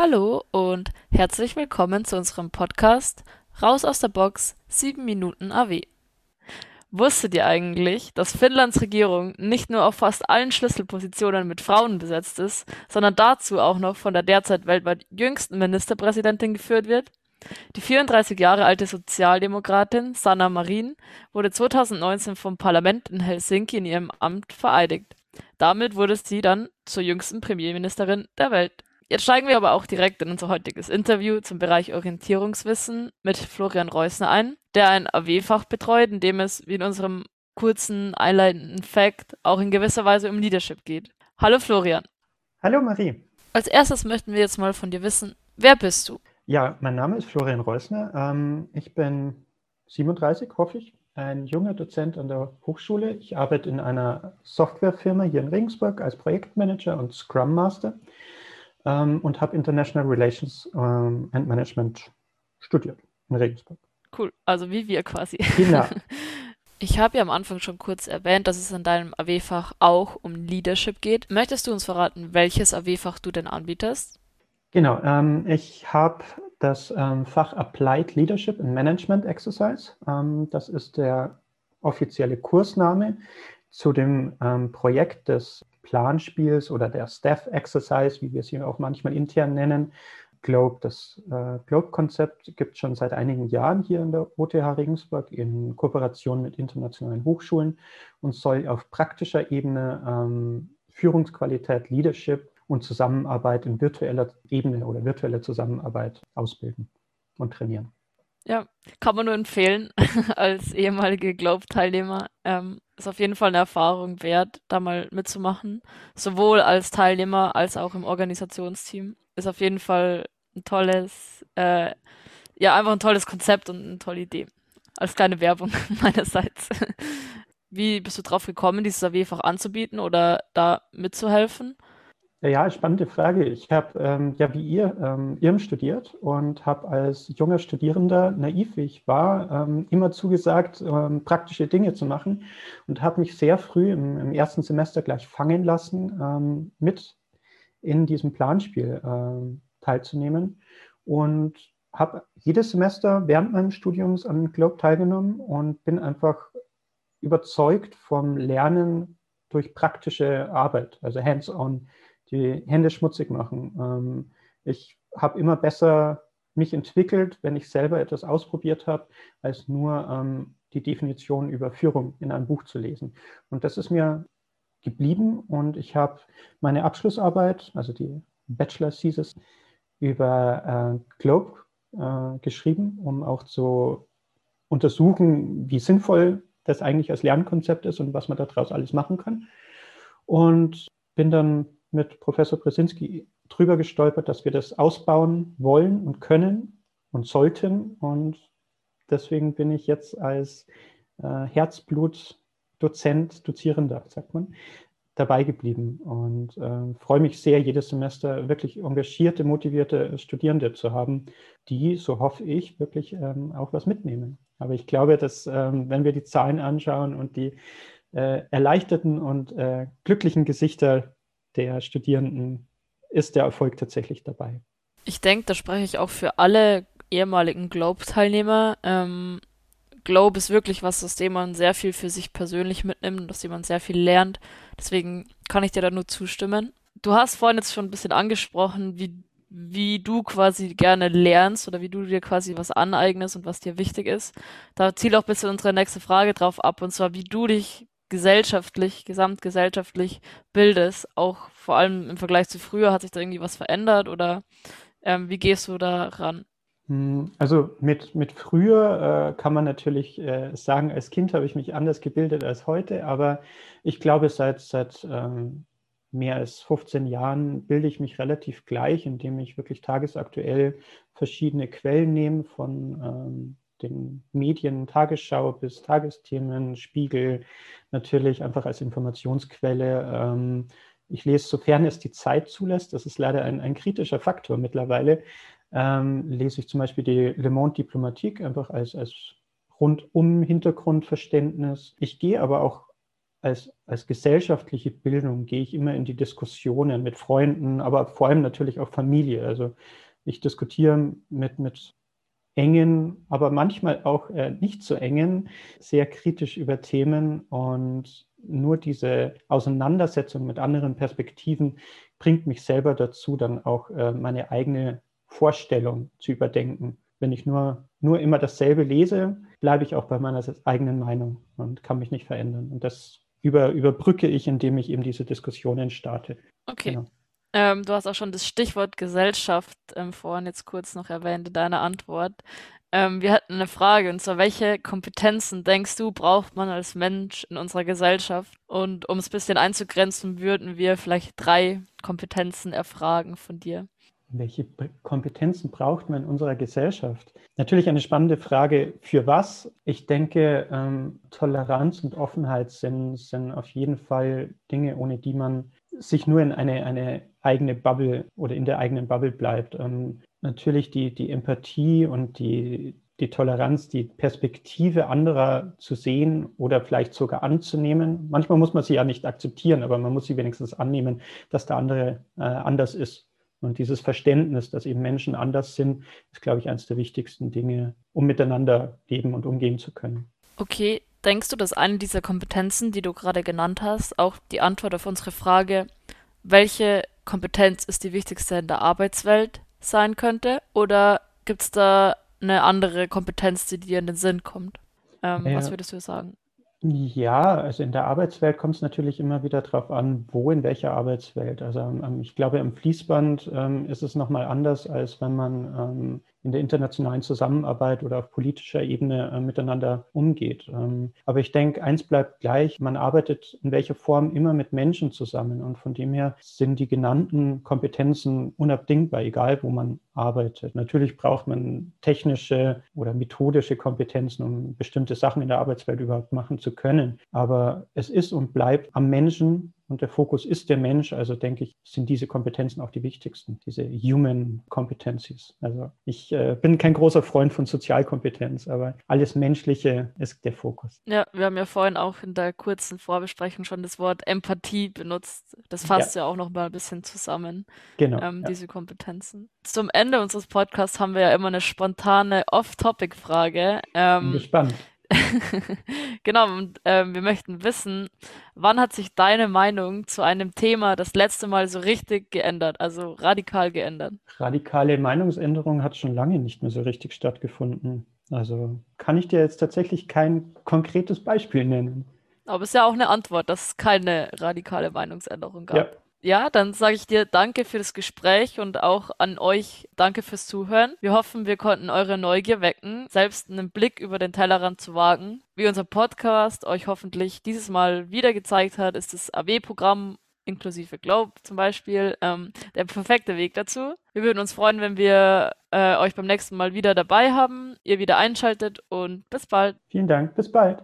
Hallo und herzlich willkommen zu unserem Podcast Raus aus der Box 7 Minuten AW. Wusstet ihr eigentlich, dass Finnlands Regierung nicht nur auf fast allen Schlüsselpositionen mit Frauen besetzt ist, sondern dazu auch noch von der derzeit weltweit jüngsten Ministerpräsidentin geführt wird? Die 34 Jahre alte Sozialdemokratin Sanna Marin wurde 2019 vom Parlament in Helsinki in ihrem Amt vereidigt. Damit wurde sie dann zur jüngsten Premierministerin der Welt. Jetzt steigen wir aber auch direkt in unser heutiges Interview zum Bereich Orientierungswissen mit Florian Reusner ein, der ein AW-Fach betreut, in dem es, wie in unserem kurzen einleitenden Fact, auch in gewisser Weise um Leadership geht. Hallo Florian. Hallo Marie. Als erstes möchten wir jetzt mal von dir wissen, wer bist du? Ja, mein Name ist Florian Reusner. Ähm, ich bin 37, hoffe ich, ein junger Dozent an der Hochschule. Ich arbeite in einer Softwarefirma hier in Regensburg als Projektmanager und Scrum Master ähm, und habe International Relations ähm, and Management studiert in Regensburg. Cool, also wie wir quasi. Genau. Ich habe ja am Anfang schon kurz erwähnt, dass es in deinem AW-Fach auch um Leadership geht. Möchtest du uns verraten, welches AW-Fach du denn anbietest? Genau, ähm, ich habe das ähm, Fach Applied Leadership and Management Exercise. Ähm, das ist der offizielle Kursname zu dem ähm, Projekt des Planspiels oder der Staff Exercise, wie wir es hier auch manchmal intern nennen. Globe, das äh, Globe-Konzept gibt es schon seit einigen Jahren hier in der OTH Regensburg in Kooperation mit internationalen Hochschulen und soll auf praktischer Ebene ähm, Führungsqualität, Leadership und Zusammenarbeit in virtueller Ebene oder virtuelle Zusammenarbeit ausbilden und trainieren. Ja, kann man nur empfehlen als ehemalige Globe-Teilnehmer. Ähm, ist auf jeden Fall eine Erfahrung wert, da mal mitzumachen. Sowohl als Teilnehmer als auch im Organisationsteam. Ist auf jeden Fall ein tolles, äh, ja, einfach ein tolles Konzept und eine tolle Idee. Als kleine Werbung meinerseits. Wie bist du drauf gekommen, dieses AW-Fach anzubieten oder da mitzuhelfen? Ja, spannende Frage. Ich habe ähm, ja wie ihr ähm, IRM studiert und habe als junger Studierender, naiv wie ich war, ähm, immer zugesagt, ähm, praktische Dinge zu machen und habe mich sehr früh im, im, ersten Semester gleich fangen lassen, ähm, mit in diesem Planspiel ähm, teilzunehmen und habe jedes Semester während meines Studiums an Globe teilgenommen und bin einfach überzeugt vom Lernen durch praktische Arbeit, also hands-on die Hände schmutzig machen. Ähm, ich habe immer besser mich entwickelt, wenn ich selber etwas ausprobiert habe, als nur ähm, die Definition über Führung in einem Buch zu lesen. Und das ist mir geblieben und ich habe meine Abschlussarbeit, also die Bachelor Thesis, über äh, Globe äh, geschrieben, um auch zu untersuchen, wie sinnvoll das eigentlich als Lernkonzept ist und was man daraus alles machen kann. Und bin dann mit Professor Brzezinski drüber gestolpert, dass wir das ausbauen wollen und können und sollten. Und deswegen bin ich jetzt als äh, Herzblut-Dozent, Dozierender, sagt man, dabei geblieben und äh, freue mich sehr, jedes Semester wirklich engagierte, motivierte Studierende zu haben, die, so hoffe ich, wirklich ähm, auch was mitnehmen. Aber ich glaube, dass ähm, wenn wir die Zahlen anschauen und die äh, erleichterten und äh, glücklichen Gesichter der Studierenden ist der Erfolg tatsächlich dabei. Ich denke, da spreche ich auch für alle ehemaligen Globe-Teilnehmer. Ähm, Globe ist wirklich was, aus dem man sehr viel für sich persönlich mitnimmt, aus dem man sehr viel lernt. Deswegen kann ich dir da nur zustimmen. Du hast vorhin jetzt schon ein bisschen angesprochen, wie, wie du quasi gerne lernst oder wie du dir quasi was aneignest und was dir wichtig ist. Da zielt auch ein bisschen unsere nächste Frage drauf ab, und zwar, wie du dich gesellschaftlich, gesamtgesellschaftlich bildest, auch vor allem im Vergleich zu früher, hat sich da irgendwie was verändert oder ähm, wie gehst du da ran? Hm, also mit, mit früher äh, kann man natürlich äh, sagen, als Kind habe ich mich anders gebildet als heute, aber ich glaube, seit, seit ähm, mehr als 15 Jahren bilde ich mich relativ gleich, indem ich wirklich tagesaktuell verschiedene Quellen nehme von ähm, den Medien, Tagesschau bis Tagesthemen, Spiegel, natürlich einfach als Informationsquelle. Ähm, ich lese, sofern es die Zeit zulässt, das ist leider ein, ein kritischer Faktor mittlerweile, ähm, lese ich zum Beispiel die Le Monde Diplomatique einfach als, als rundum Hintergrundverständnis. Ich gehe aber auch als, als gesellschaftliche Bildung gehe ich immer in die Diskussionen mit Freunden, aber vor allem natürlich auch Familie. Also ich diskutiere mit, mit engen, aber manchmal auch äh, nicht so engen, sehr kritisch über Themen und nur diese Auseinandersetzung mit anderen Perspektiven bringt mich selber dazu, dann auch äh, meine eigene Vorstellung zu überdenken. Wenn ich nur, nur immer dasselbe lese, bleibe ich auch bei meiner eigenen Meinung und kann mich nicht verändern. Und das über, überbrücke ich, indem ich eben diese Diskussionen starte. Okay. Genau. Ähm, du hast auch schon das Stichwort Gesellschaft ähm, vorhin jetzt kurz noch erwähnt in deiner Antwort. Ähm, wir hatten eine Frage, und zwar, welche Kompetenzen denkst du, braucht man als Mensch in unserer Gesellschaft? Und um es ein bisschen einzugrenzen, würden wir vielleicht drei Kompetenzen erfragen von dir. Welche Kompetenzen braucht man in unserer Gesellschaft? Natürlich eine spannende Frage. Für was? Ich denke, ähm, Toleranz und Offenheit sind, sind auf jeden Fall Dinge, ohne die man sich nur in eine, eine eigene Bubble oder in der eigenen Bubble bleibt. Ähm, natürlich die, die Empathie und die, die Toleranz, die Perspektive anderer zu sehen oder vielleicht sogar anzunehmen. Manchmal muss man sie ja nicht akzeptieren, aber man muss sie wenigstens annehmen, dass der andere äh, anders ist. Und dieses Verständnis, dass eben Menschen anders sind, ist, glaube ich, eines der wichtigsten Dinge, um miteinander leben und umgehen zu können. Okay, denkst du, dass eine dieser Kompetenzen, die du gerade genannt hast, auch die Antwort auf unsere Frage, welche Kompetenz ist die wichtigste in der Arbeitswelt sein könnte? Oder gibt es da eine andere Kompetenz, die dir in den Sinn kommt? Ähm, ja. Was würdest du sagen? Ja, also in der Arbeitswelt kommt es natürlich immer wieder darauf an, wo in welcher Arbeitswelt. Also ähm, ich glaube, im Fließband ähm, ist es nochmal anders, als wenn man ähm, in der internationalen Zusammenarbeit oder auf politischer Ebene äh, miteinander umgeht. Ähm, aber ich denke, eins bleibt gleich, man arbeitet in welcher Form immer mit Menschen zusammen und von dem her sind die genannten Kompetenzen unabdingbar, egal wo man arbeitet. Natürlich braucht man technische oder methodische Kompetenzen, um bestimmte Sachen in der Arbeitswelt überhaupt machen zu können. Aber es ist und bleibt am Menschen und der Fokus ist der Mensch. Also denke ich, sind diese Kompetenzen auch die wichtigsten, diese Human Competencies. Also ich äh, bin kein großer Freund von Sozialkompetenz, aber alles Menschliche ist der Fokus. Ja, wir haben ja vorhin auch in der kurzen Vorbesprechung schon das Wort Empathie benutzt. Das fasst ja, ja auch noch mal ein bisschen zusammen. Genau. Ähm, ja. Diese Kompetenzen. Zum Ende unseres Podcasts haben wir ja immer eine spontane Off-Topic-Frage. Ähm, bin gespannt. genau, und äh, wir möchten wissen, wann hat sich deine Meinung zu einem Thema das letzte Mal so richtig geändert, also radikal geändert? Radikale Meinungsänderung hat schon lange nicht mehr so richtig stattgefunden. Also kann ich dir jetzt tatsächlich kein konkretes Beispiel nennen. Aber es ist ja auch eine Antwort, dass es keine radikale Meinungsänderung gab. Ja. Ja, dann sage ich dir danke für das Gespräch und auch an euch danke fürs Zuhören. Wir hoffen, wir konnten eure Neugier wecken, selbst einen Blick über den Tellerrand zu wagen. Wie unser Podcast euch hoffentlich dieses Mal wieder gezeigt hat, ist das AW-Programm inklusive Globe zum Beispiel ähm, der perfekte Weg dazu. Wir würden uns freuen, wenn wir äh, euch beim nächsten Mal wieder dabei haben, ihr wieder einschaltet und bis bald. Vielen Dank, bis bald.